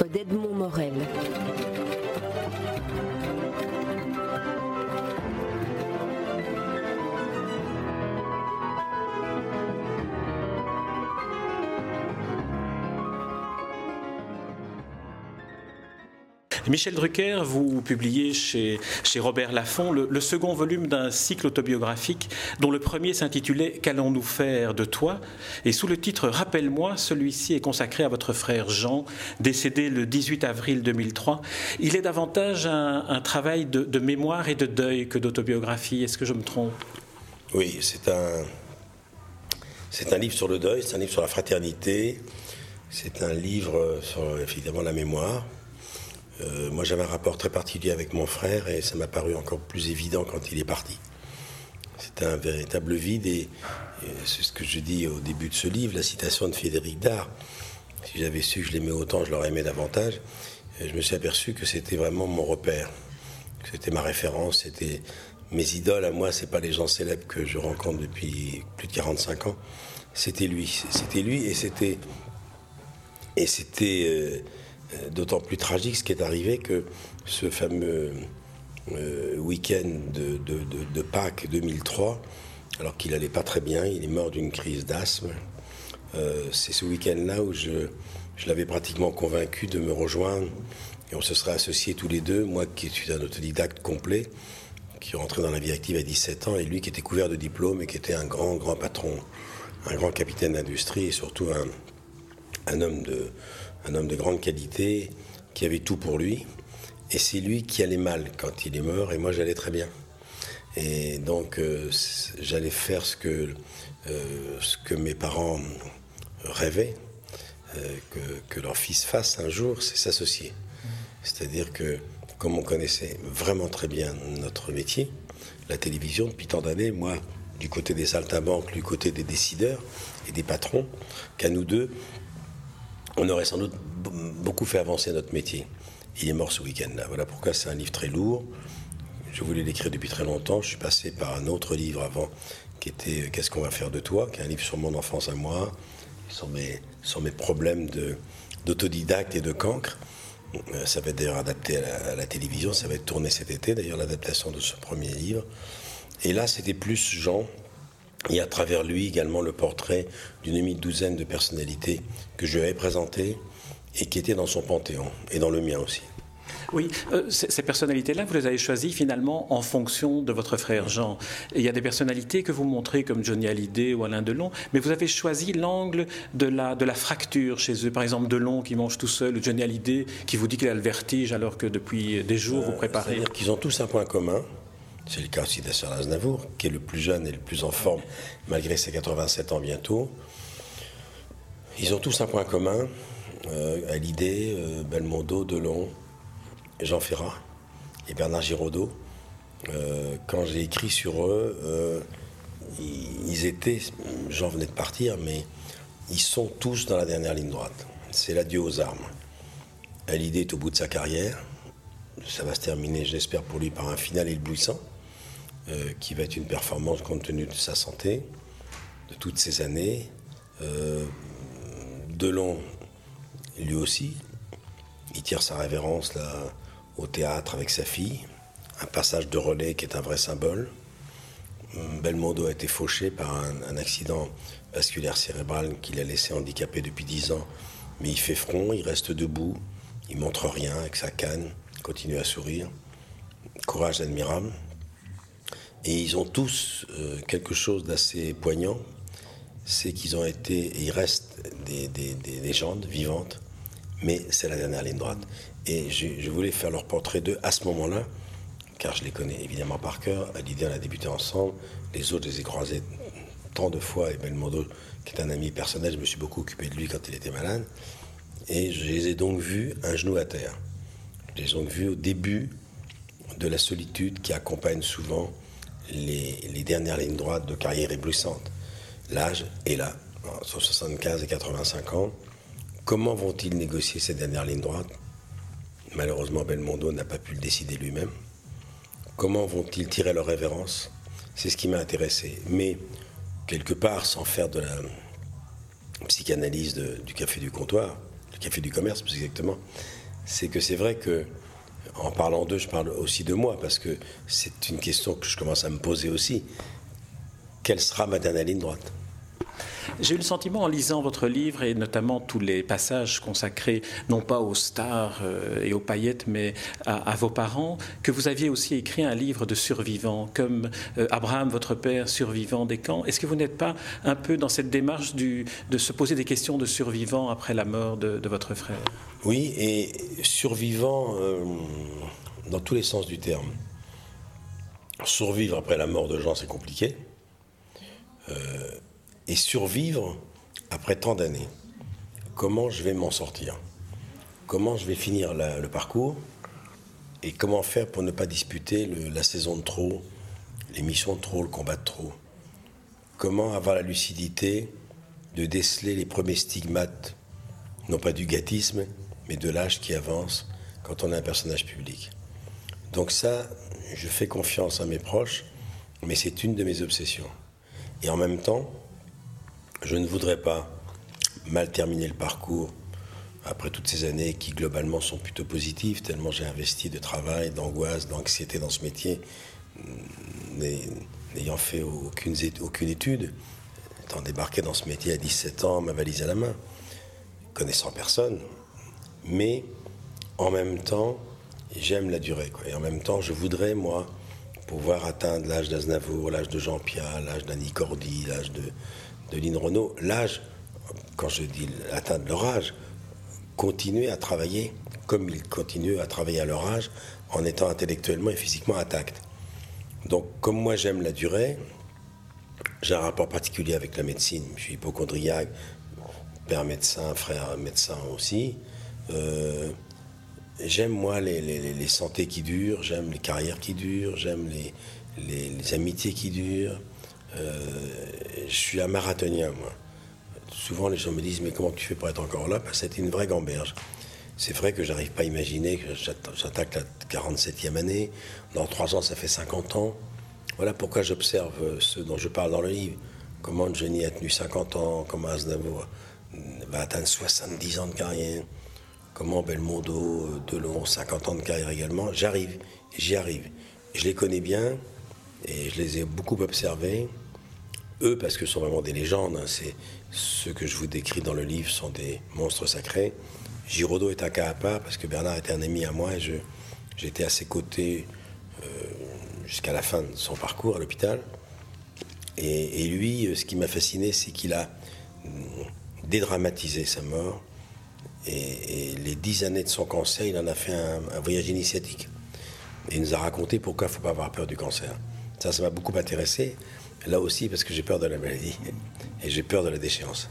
D'Edmond Morel. Michel Drucker, vous publiez chez, Robert Laffont le, second volume d'un cycle autobiographique dont le premier s'intitulait Qu'allons-nous faire de toi? Et sous le titre Rappelle-moi, celui-ci est consacré à votre frère Jean, décédé le 18 avril 2003. Il est davantage un, travail de, de, mémoire et de deuil que d'autobiographie. Est-ce que je me trompe? Oui, c'est un, c'est un livre sur le deuil, c'est un livre sur la fraternité, c'est un livre sur évidemment la mémoire. Euh, moi, j'avais un rapport très particulier avec mon frère et ça m'a paru encore plus évident quand il est parti. C'était un véritable vide et, c'est ce que je dis au début de ce livre, la citation de Frédéric Dard. Si j'avais su que je l'aimais autant, je l'aurais aimé davantage. je me suis aperçu que c'était vraiment mon repère, que c'était ma référence, c'était mes idoles à moi, c'est pas les gens célèbres que je rencontre depuis plus de 45 ans. C'était lui, c'était lui et c'était et c'était euh, d'autant plus tragique ce qui est arrivé que ce fameux euh, week-end de, Pâques 2003, alors qu'il n'allait pas très bien, il est mort d'une crise d'asthme. Euh, c'est ce week-end-là où je, l'avais pratiquement convaincu de me rejoindre et on se serait associés tous les deux, moi qui suis un autodidacte complet, qui rentré dans la vie active à 17 ans, et lui qui était couvert de diplômes et qui était un grand, grand patron, un grand capitaine d'industrie et surtout un homme de, un homme de grande qualité, qui avait tout pour lui. Et c'est lui qui allait mal quand il est mort, et moi j'allais très bien. Et donc euh, j'allais faire ce que, euh, ce que mes parents rêvaient euh, que, que, leur fils fasse un jour, c'est s'associer. C'est-à-dire que, comme on connaissait vraiment très bien notre métier, la télévision depuis tant d'années, moi, du côté des saltimbanques, du côté des décideurs et des patrons, qu'à nous deux, on aurait sans doute beaucoup fait avancer notre métier. Il est mort ce week-end-là. Voilà pourquoi c'est un livre très lourd. Je voulais l'écrire depuis très longtemps. Je suis passé par un autre livre avant, qui était Qu'est-ce qu'on va faire de toi qui est un livre sur mon enfance à moi, sur mes, problèmes d'autodidacte et de cancre. Euh, ça va être d'ailleurs adapté à la, télévision, ça va être tourné cet été, d'ailleurs, l'adaptation de ce premier livre. Et là, c'était plus Jean, et à travers lui également le portrait d'une demi-douzaine de personnalités que je lui avais présentées et qui étaient dans son panthéon et dans le mien aussi. Oui, euh, ces personnalités-là, vous les avez choisies finalement en fonction de votre frère Jean. il y a des personnalités que vous montrez comme Johnny Hallyday ou Alain Delon, mais vous avez choisi l'angle de la, de la fracture chez eux. Par exemple, Delon qui mange tout seul, ou Johnny Hallyday qui vous dit qu'il a le vertige alors que depuis des jours vous euh, préparez. C'est-à-dire qu'ils ont tous un point commun, c'est le cas aussi d'Assar Aznavour, qui est le plus jeune et le plus en forme, malgré ses 87 ans bientôt. Ils ont tous un point commun, euh, Hallyday, euh, Belmondo, Delon, Jean Ferrat et Bernard Giraudot. Euh, quand j'ai écrit sur eux, euh, ils étaient, Jean venait de partir, mais ils sont tous dans la dernière ligne droite. C'est l'adieu aux armes. Hallyday est au bout de sa carrière. Ça va se terminer, j'espère pour lui, par un final éblouissant. Euh, qui va être une performance compte tenu de sa santé, de toutes ces années. Euh, Delon, lui aussi, il tire sa révérence là, au théâtre avec sa fille. Un passage de relais qui est un vrai symbole. Belmondo a été fauché par un, accident vasculaire cérébral qui l'a laissé handicapé depuis dix ans. Mais il fait front, il reste debout, il montre rien avec sa canne, continue à sourire. Courage admirable. Et ils ont tous euh, quelque chose d'assez poignant, c'est qu'ils ont été, et ils restent des, légendes vivantes, mais c'est la dernière ligne droite. Et je, voulais faire leur portrait d'eux à ce moment-là, car je les connais évidemment par cœur. L'idée, on a débuté ensemble. Les autres, je les ai croisés tant de fois. Et Belmondo, qui est un ami personnel, je me suis beaucoup occupé de lui quand il était malade. Et je les ai donc vus un genou à terre. Je les ai donc vus au début de la solitude qui accompagne souvent les, dernières lignes droites de carrière éblouissante. L'âge est là, sur 75 et 85 ans. Comment vont-ils négocier ces dernières lignes droites? Malheureusement, Belmondo n'a pas pu le décider lui-même. Comment vont-ils tirer leur révérence? C'est ce qui m'a intéressé. Mais, quelque part, sans faire de la psychanalyse du café du comptoir, le café du commerce plus exactement, c'est que c'est vrai que en parlant d'eux, je parle aussi de moi, parce que c'est une question que je commence à me poser aussi. Quelle sera ma dernière ligne droite? J'ai eu le sentiment en lisant votre livre et notamment tous les passages consacrés non pas aux stars euh, et aux paillettes mais à, vos parents que vous aviez aussi écrit un livre de survivants comme euh, Abraham votre père survivant des camps. Est-ce que vous n'êtes pas un peu dans cette démarche de se poser des questions de survivants après la mort de, votre frère? Oui et survivant euh, dans tous les sens du terme. Survivre après la mort de gens c'est compliqué et survivre après tant d'années. Comment je vais m'en sortir? Comment je vais finir le parcours? Et comment faire pour ne pas disputer la saison de trop, les missions de trop, le combat de trop? Comment avoir la lucidité de déceler les premiers stigmates, non pas du gâtisme, mais de l'âge qui avance quand on est un personnage public? Donc ça, je fais confiance à mes proches, mais c'est une de mes obsessions. Et en même temps, je ne voudrais pas mal terminer le parcours après toutes ces années qui globalement sont plutôt positives, tellement j'ai investi de travail, d'angoisse, d'anxiété dans ce métier, n'ayant fait aucune, étude, étant débarqué dans ce métier à 17 ans, ma valise à la main, connaissant personne, mais en même temps, j'aime la durée. Et en même temps, je voudrais, moi, pouvoir atteindre l'âge d'Aznavour, l'âge de Jean-Pierre, l'âge d'Annie Cordy, l'âge de, de Lynn Renault, l'âge, quand je dis atteindre leur âge, continuer à travailler comme ils continuent à travailler à leur âge en étant intellectuellement et physiquement intacts. Donc, comme moi j'aime la durée, j'ai un rapport particulier avec la médecine. Je suis hypochondriaque, père médecin, frère médecin aussi. Euh, j'aime moi les, les, santés qui durent, j'aime les carrières qui durent, j'aime les, les, amitiés qui durent. Euh, je suis un marathonien, moi. Souvent, les gens me disent Mais comment tu fais pour être encore là? Ben, C'était une vraie gamberge. C'est vrai que j'arrive pas à imaginer que j'attaque la 47e année. Dans trois ans, ça fait 50 ans. Voilà pourquoi j'observe ce dont je parle dans le livre. Comment Johnny a tenu 50 ans, comment Aznavour va atteindre 70 ans de carrière, comment Belmondo, Delon, 50 ans de carrière également. J'arrive, j'y arrive. Je les connais bien et je les ai beaucoup observés eux, parce que ce sont vraiment des légendes, hein, c'est ceux que je vous décris dans le livre sont des monstres sacrés. Giraudot est un cas à part parce que Bernard était un ami à moi et j'étais à ses côtés euh, jusqu'à la fin de son parcours à l'hôpital. Et, lui, euh, ce qui m'a fasciné, c'est qu'il a mm, dédramatisé sa mort. Et, les dix années de son cancer, il en a fait un, un voyage initiatique. Et il nous a raconté pourquoi il ne faut pas avoir peur du cancer. Ça, ça m'a beaucoup intéressé. Là aussi, parce que j'ai peur de la maladie et j'ai peur de la déchéance.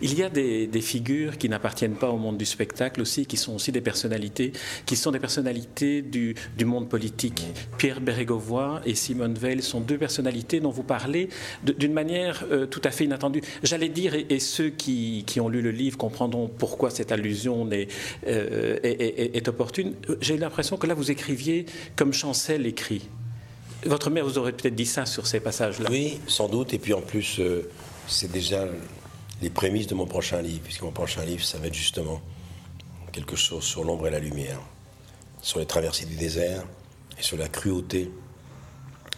Il y a des, figures qui n'appartiennent pas au monde du spectacle aussi, qui sont aussi des personnalités, qui sont des personnalités du, monde politique. Pierre Bérégovoy et Simone Veil sont deux personnalités dont vous parlez d'une manière euh, tout à fait inattendue. J'allais dire, et, ceux qui, ont lu le livre comprendront pourquoi cette allusion est, euh, est opportune. J'ai l'impression que là, vous écriviez comme Chancel écrit. Votre mère vous aurait peut-être dit ça sur ces passages-là. Oui, sans doute. Et puis en plus, euh, c'est déjà les prémices de mon prochain livre, puisque mon prochain livre, ça va être justement quelque chose sur l'ombre et la lumière, sur les traversées du désert et sur la cruauté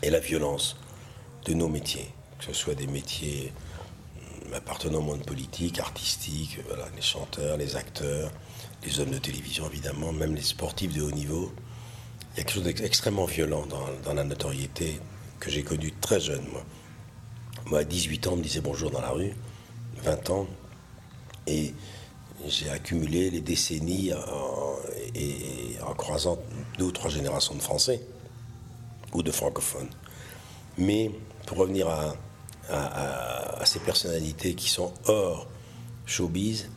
et la violence de nos métiers, que ce soit des métiers hum, appartenant au monde politique, artistique, les chanteurs, les acteurs, les hommes de télévision évidemment, même les sportifs de haut niveau. Il y a quelque chose d'extrêmement violent dans, la notoriété que j'ai connue très jeune, moi. Moi, à 18 ans, on me disait bonjour dans la rue, 20 ans, et j'ai accumulé les décennies en, croisant deux ou trois générations de Français ou de francophones. Mais pour revenir à, à ces personnalités qui sont hors showbiz,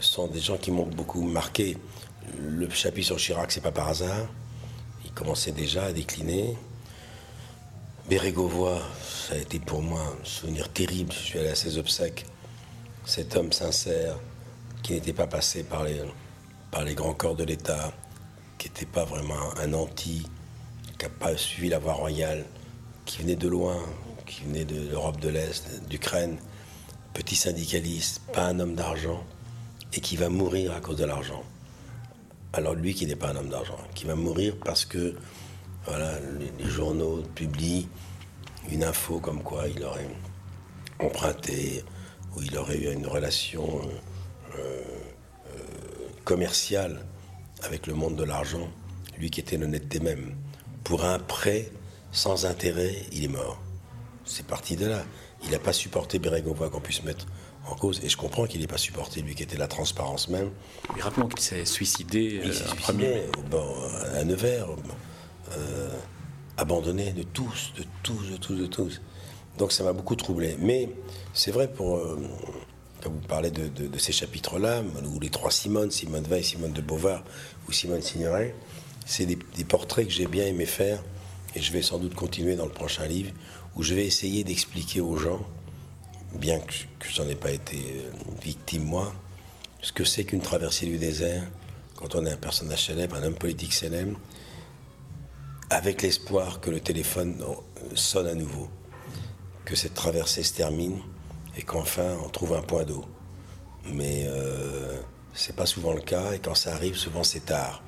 sont des gens qui m'ont beaucoup marqué. Le chapitre sur Chirac, c'est pas par hasard commençait déjà à décliner. Bérégovoy, ça a été pour moi un souvenir terrible. Je suis allé à ses obsèques. Cet homme sincère, qui n'était pas passé par les, par les grands corps de l'État, qui n'était pas vraiment un anti, qui n'a pas suivi la voie royale, qui venait de loin, qui venait de l'Europe de l'Est, d'Ukraine, petit syndicaliste, pas un homme d'argent, et qui va mourir à cause de l'argent. Alors lui qui n'est pas un homme d'argent, qui va mourir parce que voilà, les, journaux publient une info comme quoi il aurait emprunté ou il aurait eu une relation euh, euh, commerciale avec le monde de l'argent, lui qui était l'honnêteté même. Pour un prêt sans intérêt, il est mort. C'est parti de là. Il n'a pas supporté Bérégovois qu'on puisse mettre en cause. Et je comprends qu'il n'ait pas supporté, lui qui était la transparence même. Mais rappelons qu'il s'est suicidé, il s'est euh, suicidé bon, à Nevers, euh, abandonné de tous, de tous, de tous, de tous. Donc ça m'a beaucoup troublé. Mais c'est vrai pour. Euh, quand vous parlez de, ces chapitres-là, ou les trois Simone, Simone Veil, Simone de Beauvoir ou Simone Signoret, c'est des, des portraits que j'ai bien aimé faire, et je vais sans doute continuer dans le prochain livre, où je vais essayer d'expliquer aux gens bien que, je n'en ai pas été euh, victime moi, ce que c'est qu'une traversée du désert quand on est un personnage célèbre, un homme politique célèbre, avec l'espoir que le téléphone sonne à nouveau, que cette traversée se termine et qu'enfin on trouve un point d'eau. Mais euh, c'est pas souvent le cas et quand ça arrive, souvent c'est tard.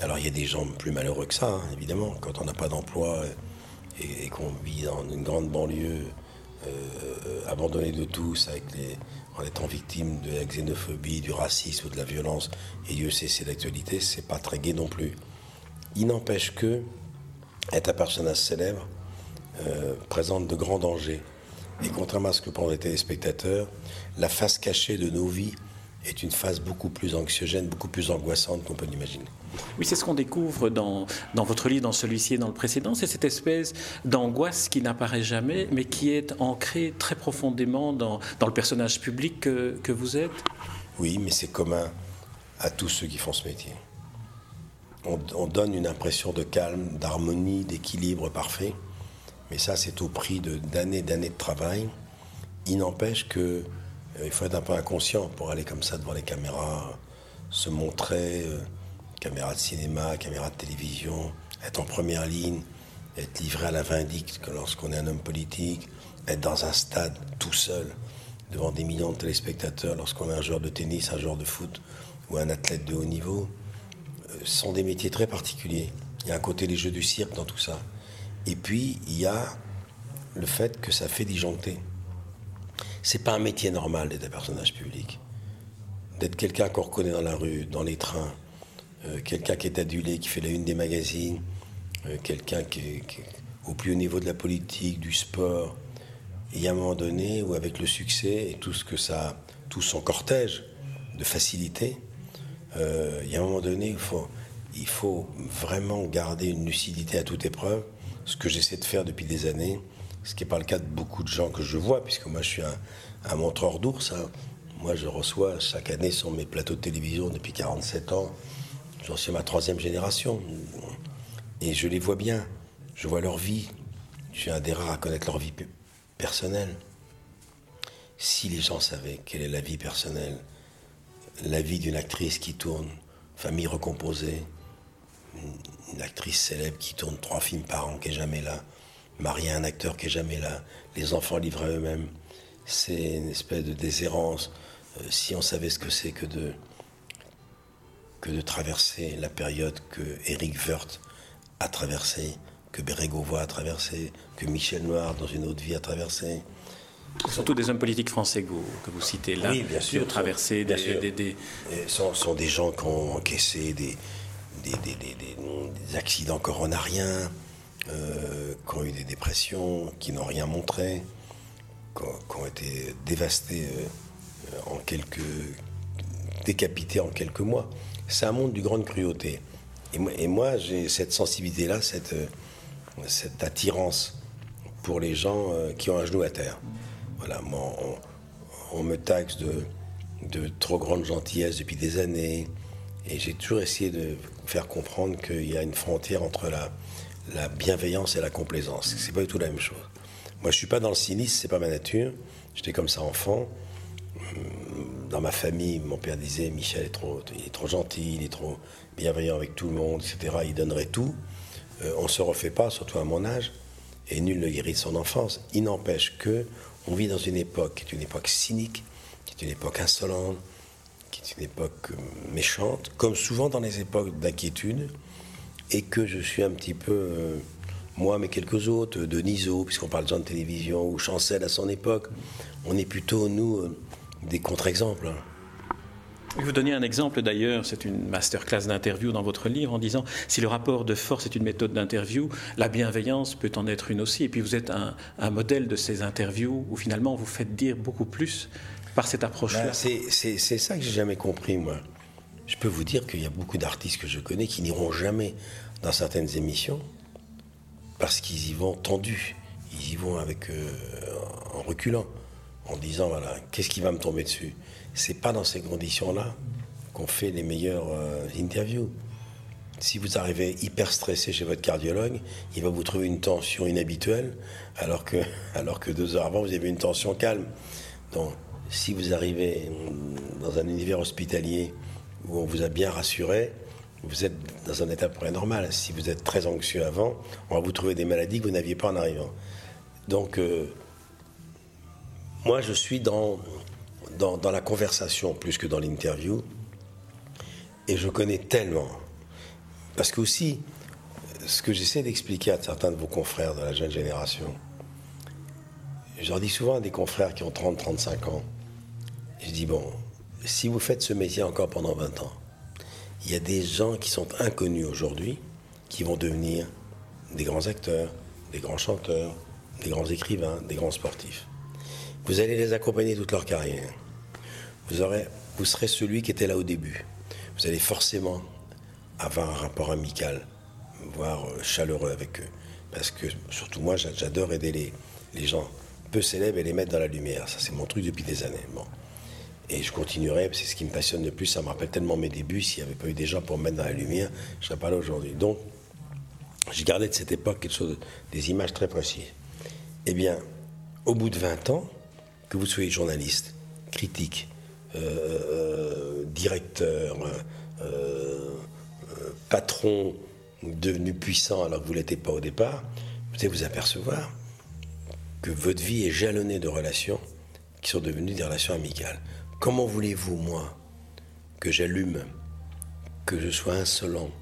Alors il y a des gens plus malheureux que ça, hein, évidemment, quand on n'a pas d'emploi et qu'on vit dans une grande banlieue euh, abandonné de tous en étant victime de la xénophobie, du racisme ou de la violence, et Dieu sait c'est l'actualité, c'est pas très gai non plus. Il n'empêche que être un personnage célèbre euh, présente de grands dangers. Et contrairement à ce que pensent les téléspectateurs, la face cachée de nos vies est une phase beaucoup plus anxiogène, beaucoup plus angoissante qu'on peut l'imaginer. Oui, c'est ce qu'on découvre dans, dans votre livre, dans celui-ci et dans le précédent, c'est cette espèce d'angoisse qui n'apparaît jamais, mais qui est ancrée très profondément dans, dans le personnage public que, que vous êtes. Oui, mais c'est commun à tous ceux qui font ce métier. On, on donne une impression de calme, d'harmonie, d'équilibre parfait, mais ça c'est au prix d'années d'années de travail. Il n'empêche que il faut être un peu inconscient pour aller comme ça devant les caméras, se montrer, euh, caméra de cinéma, caméra de télévision, être en première ligne, être livré à la vindicte lorsqu'on est un homme politique, être dans un stade tout seul, devant des millions de téléspectateurs lorsqu'on est un joueur de tennis, un joueur de foot ou un athlète de haut niveau, euh, sont des métiers très particuliers. Il y a un côté des jeux du cirque dans tout ça. Et puis, il y a le fait que ça fait disjoncter. C'est pas un métier normal d'être un personnage public. D'être quelqu'un qu'on reconnaît dans la rue, dans les trains, euh, quelqu'un qui est adulé, qui fait la une des magazines, euh, quelqu'un qui, est au plus haut niveau de la politique, du sport. Il y a un moment donné où, avec le succès et tout ce que ça, tout son cortège de facilité, euh, il y a un moment donné il faut, il faut vraiment garder une lucidité à toute épreuve, ce que j'essaie de faire depuis des années ce qui n'est pas le cas de beaucoup de gens que je vois, puisque moi je suis un, montreur d'ours. Hein. Moi je reçois chaque année sur mes plateaux de télévision depuis 47 ans, j'en suis ma troisième génération. Et je les vois bien, je vois leur vie. Je suis un des rares à connaître leur vie personnelle. Si les gens savaient quelle est la vie personnelle, la vie d'une actrice qui tourne, famille recomposée, une actrice célèbre qui tourne trois films par an, qui est jamais là, marier un acteur qui est jamais là, les enfants livrés à eux-mêmes. C'est une espèce de déshérence. Euh, si on savait ce que c'est que de, que de traverser la période que Eric Woerth a traversée, que Bérégovoy a traversé, que Michel Noir, dans une autre vie, a traversé. Surtout des hommes politiques français que vous, que vous citez là. Oui, bien sûr. Traverser des, des, des... Sont, sont, des gens qui ont encaissé des, des, des accidents coronariens, euh, qui ont eu des dépressions, qui n'ont rien montré, qui ont, été dévastés euh, en quelques. décapités en quelques mois. C'est un monde du grande cruauté. Et moi, j'ai cette sensibilité-là, cette, cette attirance pour les gens euh, qui ont un genou à terre. Voilà, moi, on, me taxe de trop grande gentillesse depuis des années. Et j'ai toujours essayé de faire comprendre qu'il y a une frontière entre la, la bienveillance et la complaisance. C'est pas du tout la même chose. Moi, je suis pas dans le cynisme, c'est pas ma nature. J'étais comme ça enfant. Dans ma famille, mon père disait Michel est trop, il est trop gentil, il est trop bienveillant avec tout le monde, etc. Il donnerait tout. Euh, on se refait pas, surtout à mon âge, et nul ne guérit son enfance. Il n'empêche que on vit dans une époque qui est une époque cynique, qui est une époque insolente, qui est une époque méchante, comme souvent dans les époques d'inquiétude, et que je suis un petit peu, euh, moi mais quelques autres, de Niso, puisqu'on parle de gens de télévision, ou Chancel à son époque, on est plutôt, nous, euh, des contre-exemples. Vous donnez un exemple d'ailleurs, c'est une masterclass d'interview dans votre livre en disant si le rapport de force est une méthode d'interview, la bienveillance peut en être une aussi. Et puis vous êtes un, modèle de ces interviews où finalement vous faites dire beaucoup plus par cette approche-là. Ben, c'est ça que j'ai jamais compris moi. Je peux vous dire qu'il y a beaucoup d'artistes que je connais qui n'iront jamais dans certaines émissions parce qu'ils y vont tendus, ils y vont avec euh, en reculant, en disant voilà qu'est-ce qui va me tomber dessus? C'est pas dans ces conditions-là qu'on fait les meilleures euh, interviews. Si vous arrivez hyper stressé chez votre cardiologue, il va vous trouver une tension inhabituelle, alors que, alors que deux heures avant, vous avez une tension calme. Donc, si vous arrivez dans un univers hospitalier où on vous a bien rassuré, vous êtes dans un état près normal. Si vous êtes très anxieux avant, on va vous trouver des maladies que vous n'aviez pas en arrivant. Donc, euh, moi, je suis dans dans, la conversation plus que dans l'interview. Et je connais tellement. Parce que aussi, ce que j'essaie d'expliquer à certains de vos confrères de la jeune génération, je leur dis souvent à des confrères qui ont 30-35 ans, je dis, bon, si vous faites ce métier encore pendant 20 ans, il y a des gens qui sont inconnus aujourd'hui, qui vont devenir des grands acteurs, des grands chanteurs, des grands écrivains, des grands sportifs. Vous allez les accompagner toute leur carrière vous, aurez, vous serez celui qui était là au début. Vous allez forcément avoir un rapport amical, voire euh, chaleureux avec eux. Parce que, surtout moi, j'adore aider les, les gens peu célèbres et les mettre dans la lumière. Ça, c'est mon truc depuis des années. Bon. Et je continuerai, c'est ce qui me passionne le plus. Ça me rappelle tellement mes débuts. S'il n'y avait pas eu des gens pour me mettre dans la lumière, je ne serais pas là aujourd'hui. Donc, j'ai gardé de cette époque quelque chose, des images très précises. Eh bien, au bout de 20 ans, que vous soyez journaliste, critique, euh, euh, directeur, euh, patron devenu puissant alors que vous ne l'étiez pas au départ, vous allez vous apercevoir que votre vie est jalonnée de relations qui sont devenues des relations amicales. Comment voulez-vous, moi, que j'allume, que je sois insolent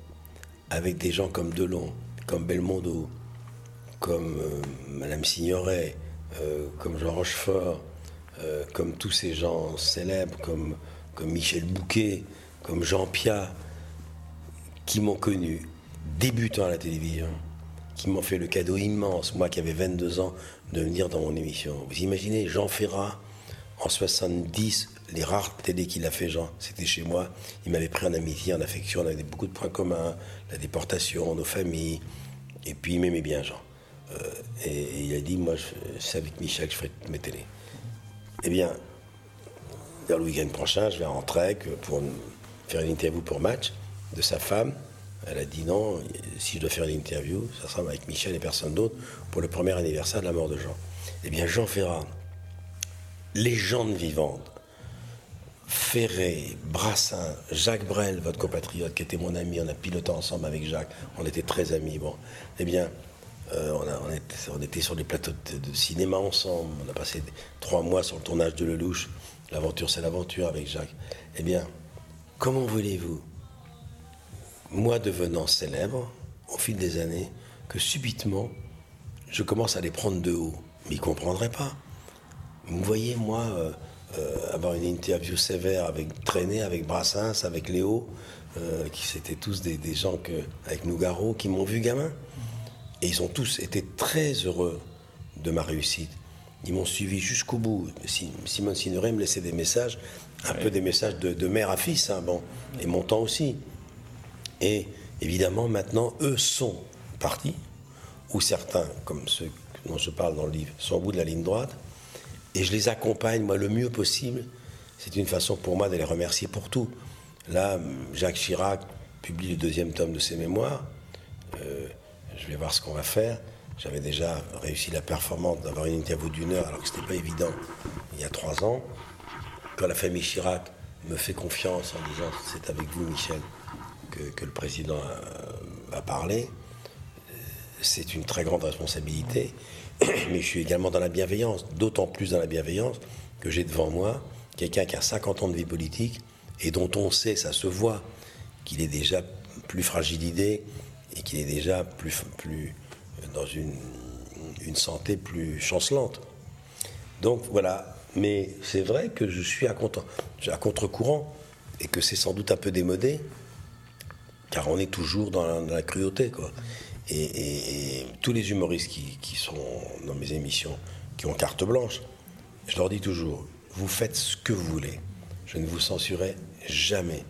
avec des gens comme Delon, comme Belmondo, comme Madame Signoret, comme Jean Rochefort, euh, comme tous ces gens célèbres, comme, comme Michel Bouquet, comme Jean Pia, qui m'ont connu débutant à la télévision, qui m'ont fait le cadeau immense, moi qui avais 22 ans, de venir dans mon émission. Vous imaginez Jean Ferrat, en 70, les rares télé qu'il a fait, Jean, c'était chez moi. Il m'avait pris en amitié, en affection, on avait beaucoup de points communs, la déportation, nos familles, et puis il m'aimait bien, Jean. Euh, et, il a dit, moi, c'est avec Michel que je ferai mes télés. Eh bien, le week-end prochain, je vais en trek pour faire une interview pour match de sa femme. Elle a dit non, si je dois faire une interview, ça sera avec Michel et personne d'autre pour le premier anniversaire de la mort de Jean. Eh bien, Jean Ferrat, légende vivante, Ferré, Brassin, Jacques Brel, votre compatriote, qui était mon ami, on a piloté ensemble avec Jacques, on était très amis. Bon, eh bien, euh, on, était, sur des plateaux de, cinéma ensemble. On a passé trois mois sur le tournage de Lelouch. L'aventure, c'est l'aventure avec Jacques. Eh bien, comment voulez-vous, moi devenant célèbre, au fil des années, que subitement, je commence à les prendre de haut? Mais ils ne comprendraient pas. Vous voyez, moi, euh, euh, avoir une interview sévère avec Traîné, avec Brassens, avec Léo, qui c'était tous des, des, gens que, avec Nougaro, qui m'ont vu gamin. Et ils ont tous été très heureux de ma réussite. Ils m'ont suivi jusqu'au bout. Simone Signoret me laissait des messages, un peu des messages de, mère à fils, hein, bon, et mon temps aussi. Et évidemment, maintenant, eux sont partis, ou certains, comme ceux dont je parle dans le livre, sont au bout de la ligne droite, et je les accompagne, moi, le mieux possible. C'est une façon pour moi de les remercier pour tout. Là, Jacques Chirac publie le deuxième tome de ses mémoires. Euh, je vais voir ce qu'on va faire. J'avais déjà réussi la performance d'avoir une interview d'une heure, alors que ce n'était pas évident il y a trois ans. Quand la famille Chirac me fait confiance en disant c'est avec vous, Michel, que, le président va parler, c'est une très grande responsabilité. Mais je suis également dans la bienveillance, d'autant plus dans la bienveillance que j'ai devant moi quelqu'un qui a 50 ans de vie politique et dont on sait, ça se voit, qu'il est déjà plus fragilisé et qu'il est déjà plus, dans une, santé plus chancelante. Donc voilà, mais c'est vrai que je suis à, contre, à contre-courant et que c'est sans doute un peu démodé, car on est toujours dans la, cruauté. Quoi. Et, tous les humoristes qui, sont dans mes émissions, qui ont carte blanche, je leur dis toujours, vous faites ce que vous voulez. Je ne vous censurerai jamais.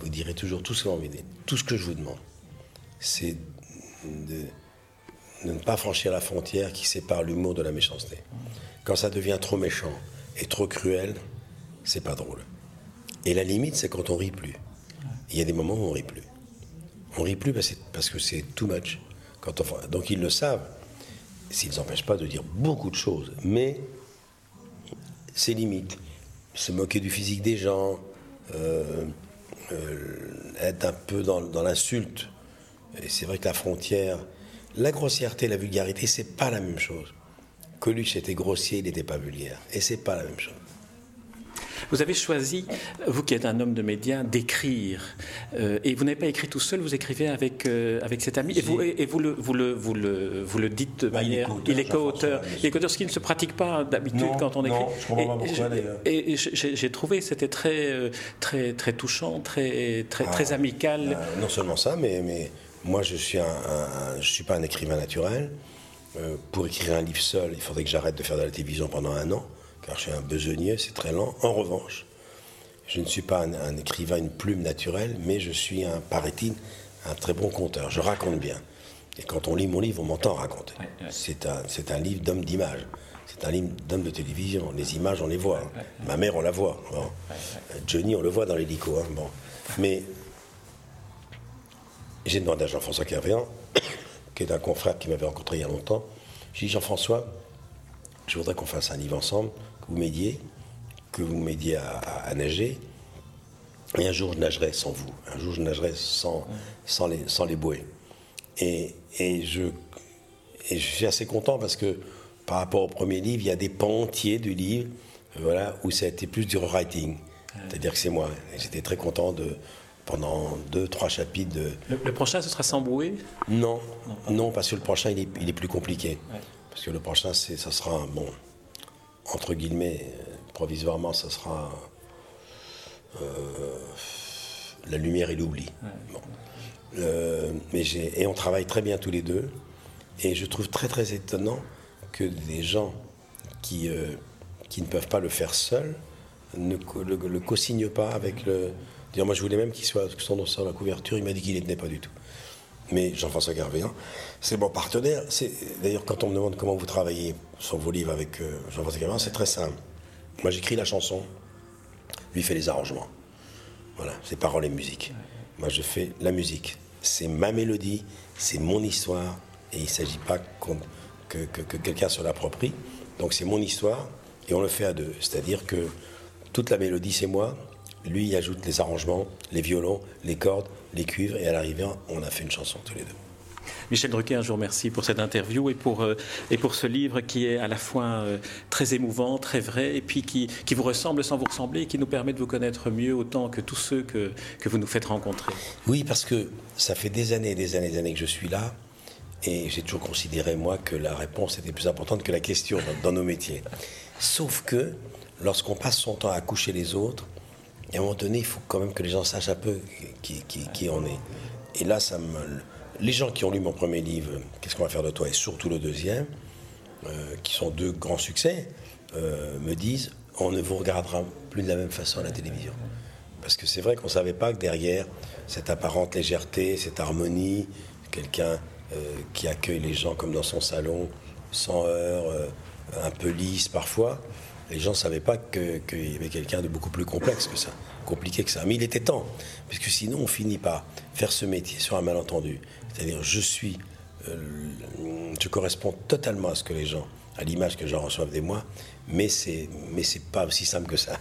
Vous direz toujours tout ce que vous envie. Tout ce que je vous demande, c'est de, de, ne pas franchir la frontière qui sépare l'humour de la méchanceté. Quand ça devient trop méchant et trop cruel, c'est pas drôle. Et la limite, c'est quand on rit plus. Il y a des moments où on rit plus. On rit plus parce que c'est too much. Donc ils le savent. S'ils n'empêchent pas de dire beaucoup de choses. Mais c'est limite. Se moquer du physique des gens, euh, euh, être un peu dans, l'insulte. Et c'est vrai que la frontière, la grossièreté, la vulgarité, c'est pas la même chose. Coluche était grossier, il n'était pas vulgaire. Et c'est pas la même chose. Vous avez choisi, vous qui êtes un homme de médias, d'écrire. Euh, et vous n'avez pas écrit tout seul, vous écrivez avec, euh, avec cet ami. Et, vous, et, vous, le, vous, le, vous, le, vous le dites de bah, manière. Il est co-auteur. Il est co-auteur, ce qui ne se pratique pas d'habitude quand on écrit. Non, je comprends pas pourquoi d'ailleurs. Et, j'ai trouvé c'était très, euh, très, très touchant, très, très, très ah, amical. non seulement ça, mais, mais moi je suis, un, je suis pas un écrivain naturel. pour écrire un livre seul, il faudrait que j'arrête de faire de la télévision pendant un an car je suis un besogneux, c'est très lent. En revanche, je ne suis pas un, écrivain, une plume naturelle, mais je suis un, paraît-il, un très bon conteur. Je raconte bien. Et quand on lit mon livre, on m'entend raconter. C'est un, c'est un livre d'homme d'image. C'est un livre d'homme de télévision. Les images, on les voit. Ma mère, on la voit. Johnny, on le voit dans l'hélico. Hein. Bon. Mais j'ai demandé à Jean-François Kervian, qui est un confrère qui m'avait rencontré il y a longtemps. J'ai dit Jean-François, je voudrais qu'on fasse un livre ensemble vous m'aidiez, que vous m'aidiez à, nager. Et un jour, je nagerai sans vous. Un jour, je nagerai sans, sans, les, sans les bouées. Et, et, je, et je suis assez content parce que par rapport au premier livre, il y a des pans entiers du livre voilà, où ça a été plus du rewriting. C'est-à-dire que c'est moi. J'étais très content de, pendant deux, trois chapitres de... Le, prochain, ce sera sans bouée non, non, parce que le prochain, il est, il est plus compliqué. Parce que le prochain, ça sera, bon, entre guillemets, provisoirement, ça sera euh, la lumière et l'oubli. Euh, mais et on travaille très bien tous les deux. Et je trouve très très étonnant que des gens qui, euh, qui ne peuvent pas le faire seuls ne le, co-signent pas avec le. moi je voulais même qu'il soit son nom sur la couverture, il m'a dit qu'il n'était pas du tout. Mais Jean-François Garvéan, c'est mon partenaire. D'ailleurs, quand on me demande comment vous travaillez sur vos livres avec euh, Jean-François Garvéan, c'est très simple. Moi, j'écris la chanson, lui fait les arrangements. Voilà, c'est paroles et musique. Moi, je fais la musique. C'est ma mélodie, c'est mon histoire, et il ne s'agit pas que, que quelqu'un se l'approprie. Donc, c'est mon histoire, et on le fait à deux. C'est-à-dire que toute la mélodie, c'est moi, lui, il ajoute les arrangements, les violons, les cordes, les cuivres, et à l'arrivée, on a fait une chanson tous les deux. Michel Drucker, je vous remercie pour cette interview et pour, euh, et pour ce livre qui est à la fois euh, très émouvant, très vrai, et puis qui, qui, vous ressemble sans vous ressembler et qui nous permet de vous connaître mieux autant que tous ceux que, que vous nous faites rencontrer. Oui, parce que ça fait des années et des années et des années que je suis là, et j'ai toujours considéré, moi, que la réponse était plus importante que la question dans, dans nos métiers. Sauf que, lorsqu'on passe son temps à coucher les autres, et à un moment donné, il faut quand même que les gens sachent un peu qui, qui, on est. Et là, les gens qui ont lu mon premier livre, Qu'est-ce qu'on va faire de toi, et surtout le deuxième, euh, qui sont deux grands succès, euh, me disent on ne vous regardera plus de la même façon à la télévision. Parce que c'est vrai qu'on ne savait pas que derrière cette apparente légèreté, cette harmonie, quelqu'un euh, qui accueille les gens comme dans son salon, sans heurts, un peu lisse parfois, les gens ne savaient pas qu'il y avait quelqu'un de beaucoup plus complexe que ça, compliqué que ça. Mais il était temps, parce que sinon on finit par faire ce métier sur un malentendu. C'est-à-dire, je suis, euh, je corresponds totalement à ce que les gens, à l'image que j'en reçoivent des moi, mais c'est, mais c'est pas aussi simple que ça.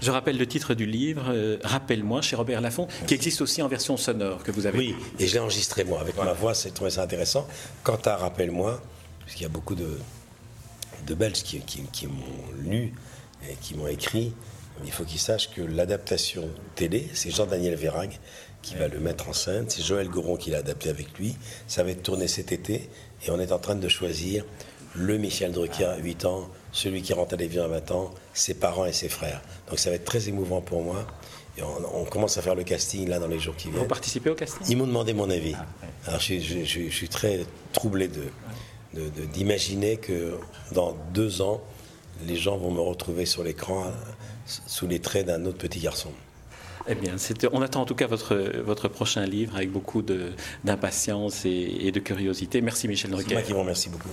Je rappelle le titre du livre, euh, Rappelle-moi, chez Robert Laffont, qui existe aussi en version sonore que vous avez. Oui, et je l'ai enregistré moi avec ma voix, c'est trouvé ça intéressant. Quant à Rappelle-moi, parce qu'il y a beaucoup de, de Belges qui, m'ont lu et qui m'ont écrit. il faut qu'il sache que l'adaptation télé, c'est Jean-Daniel Vérag qui va le mettre en scène, c'est Joël Goron qui l'a adapté avec lui. Ça va être tourné cet été et on est en train de choisir le Michel Drucker à 8 ans, celui qui rentre à l'avion à 20 ans, ses parents et ses frères. Donc ça va être très émouvant pour moi. Et on, commence à faire le casting là dans les jours qui viennent. Vous participez au casting? Ils m'ont demandé mon avis. Ah, Alors je, je, suis très troublé de, d'imaginer que dans deux ans, les gens vont me retrouver sur l'écran sous les traits d'un autre petit garçon. Eh bien, on attend en tout cas votre, votre prochain livre avec beaucoup d'impatience et, et, de curiosité. Merci Michel Drucker. C'est moi qui vous remercie beaucoup.